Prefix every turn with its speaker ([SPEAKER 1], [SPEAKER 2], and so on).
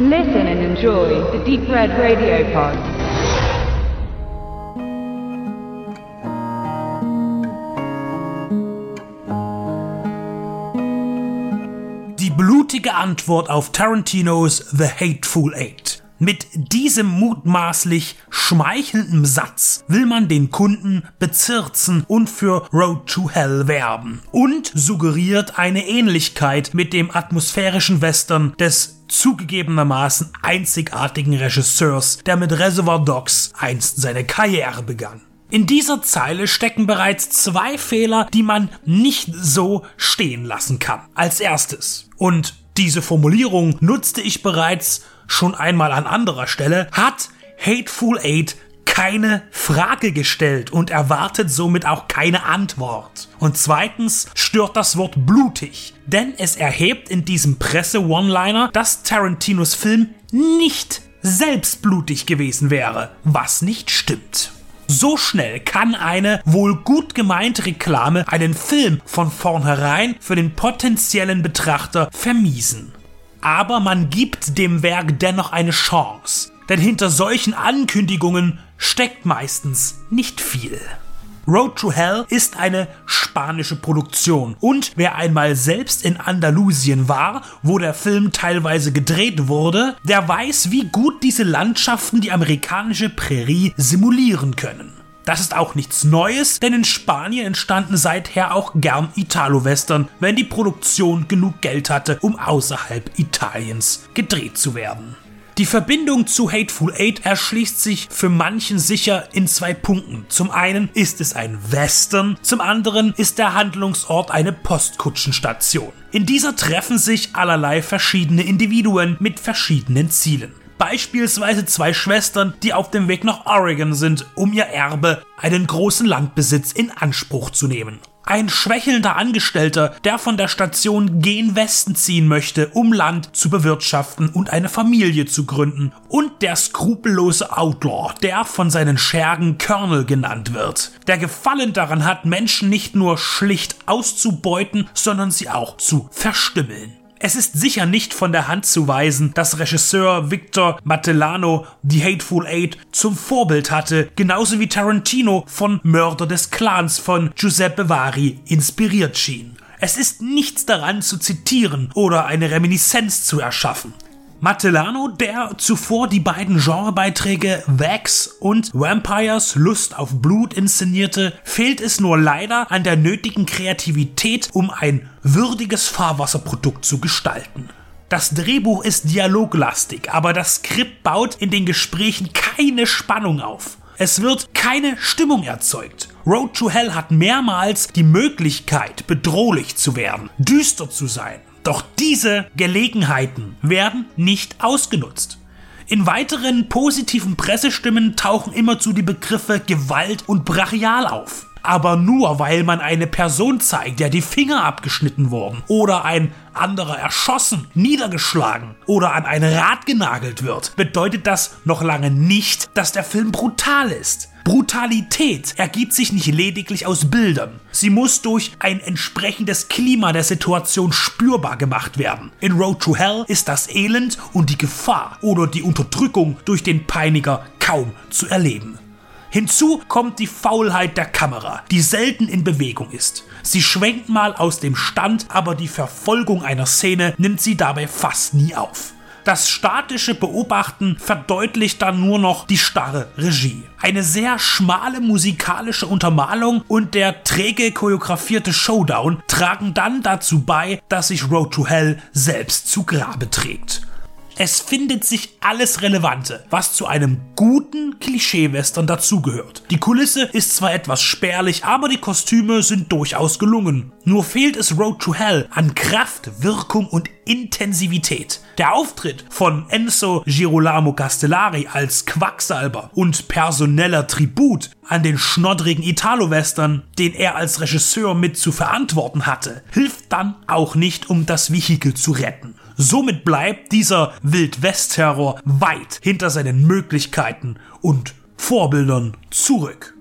[SPEAKER 1] Listen and enjoy the Deep Red Radio Pod.
[SPEAKER 2] Die blutige Antwort auf Tarantinos The Hateful Eight. Mit diesem mutmaßlich schmeichelnden Satz will man den Kunden bezirzen und für Road to Hell werben und suggeriert eine Ähnlichkeit mit dem atmosphärischen Western des zugegebenermaßen einzigartigen Regisseurs, der mit Reservoir Dogs einst seine Karriere begann. In dieser Zeile stecken bereits zwei Fehler, die man nicht so stehen lassen kann. Als erstes. Und diese Formulierung nutzte ich bereits schon einmal an anderer Stelle, hat Hateful Eight keine Frage gestellt und erwartet somit auch keine Antwort. Und zweitens stört das Wort blutig, denn es erhebt in diesem Presse-One-Liner, dass Tarantinos Film nicht selbst blutig gewesen wäre, was nicht stimmt. So schnell kann eine wohl gut gemeinte Reklame einen Film von vornherein für den potenziellen Betrachter vermiesen. Aber man gibt dem Werk dennoch eine Chance, denn hinter solchen Ankündigungen steckt meistens nicht viel. Road to Hell ist eine spanische Produktion und wer einmal selbst in Andalusien war, wo der Film teilweise gedreht wurde, der weiß, wie gut diese Landschaften die amerikanische Prärie simulieren können. Das ist auch nichts Neues, denn in Spanien entstanden seither auch gern Italo-Western, wenn die Produktion genug Geld hatte, um außerhalb Italiens gedreht zu werden. Die Verbindung zu Hateful Eight erschließt sich für manchen sicher in zwei Punkten. Zum einen ist es ein Western, zum anderen ist der Handlungsort eine Postkutschenstation. In dieser treffen sich allerlei verschiedene Individuen mit verschiedenen Zielen. Beispielsweise zwei Schwestern, die auf dem Weg nach Oregon sind, um ihr Erbe, einen großen Landbesitz in Anspruch zu nehmen. Ein schwächelnder Angestellter, der von der Station gen Westen ziehen möchte, um Land zu bewirtschaften und eine Familie zu gründen. Und der skrupellose Outlaw, der von seinen Schergen Colonel genannt wird, der Gefallen daran hat, Menschen nicht nur schlicht auszubeuten, sondern sie auch zu verstümmeln. Es ist sicher nicht von der Hand zu weisen, dass Regisseur Victor Mattellano die Hateful Eight zum Vorbild hatte, genauso wie Tarantino von Mörder des Clans von Giuseppe Vari inspiriert schien. Es ist nichts daran zu zitieren oder eine Reminiszenz zu erschaffen. Matellano, der zuvor die beiden Genrebeiträge Vax und Vampires Lust auf Blut inszenierte, fehlt es nur leider an der nötigen Kreativität, um ein würdiges Fahrwasserprodukt zu gestalten. Das Drehbuch ist dialoglastig, aber das Skript baut in den Gesprächen keine Spannung auf. Es wird keine Stimmung erzeugt. Road to Hell hat mehrmals die Möglichkeit, bedrohlich zu werden, düster zu sein. Doch diese Gelegenheiten werden nicht ausgenutzt. In weiteren positiven Pressestimmen tauchen immerzu die Begriffe Gewalt und Brachial auf. Aber nur weil man eine Person zeigt, der die Finger abgeschnitten wurden oder ein anderer erschossen, niedergeschlagen oder an ein Rad genagelt wird, bedeutet das noch lange nicht, dass der Film brutal ist. Brutalität ergibt sich nicht lediglich aus Bildern. Sie muss durch ein entsprechendes Klima der Situation spürbar gemacht werden. In Road to Hell ist das Elend und die Gefahr oder die Unterdrückung durch den Peiniger kaum zu erleben. Hinzu kommt die Faulheit der Kamera, die selten in Bewegung ist. Sie schwenkt mal aus dem Stand, aber die Verfolgung einer Szene nimmt sie dabei fast nie auf. Das statische Beobachten verdeutlicht dann nur noch die starre Regie. Eine sehr schmale musikalische Untermalung und der träge choreografierte Showdown tragen dann dazu bei, dass sich Road to Hell selbst zu Grabe trägt. Es findet sich alles Relevante, was zu einem guten Klischee-Western dazugehört. Die Kulisse ist zwar etwas spärlich, aber die Kostüme sind durchaus gelungen. Nur fehlt es Road to Hell an Kraft, Wirkung und Intensivität. Der Auftritt von Enzo Girolamo Castellari als Quacksalber und personeller Tribut an den schnoddrigen Italo-Western, den er als Regisseur mit zu verantworten hatte, hilft dann auch nicht, um das Vehikel zu retten. Somit bleibt dieser Wildwest-Terror weit hinter seinen Möglichkeiten und Vorbildern zurück.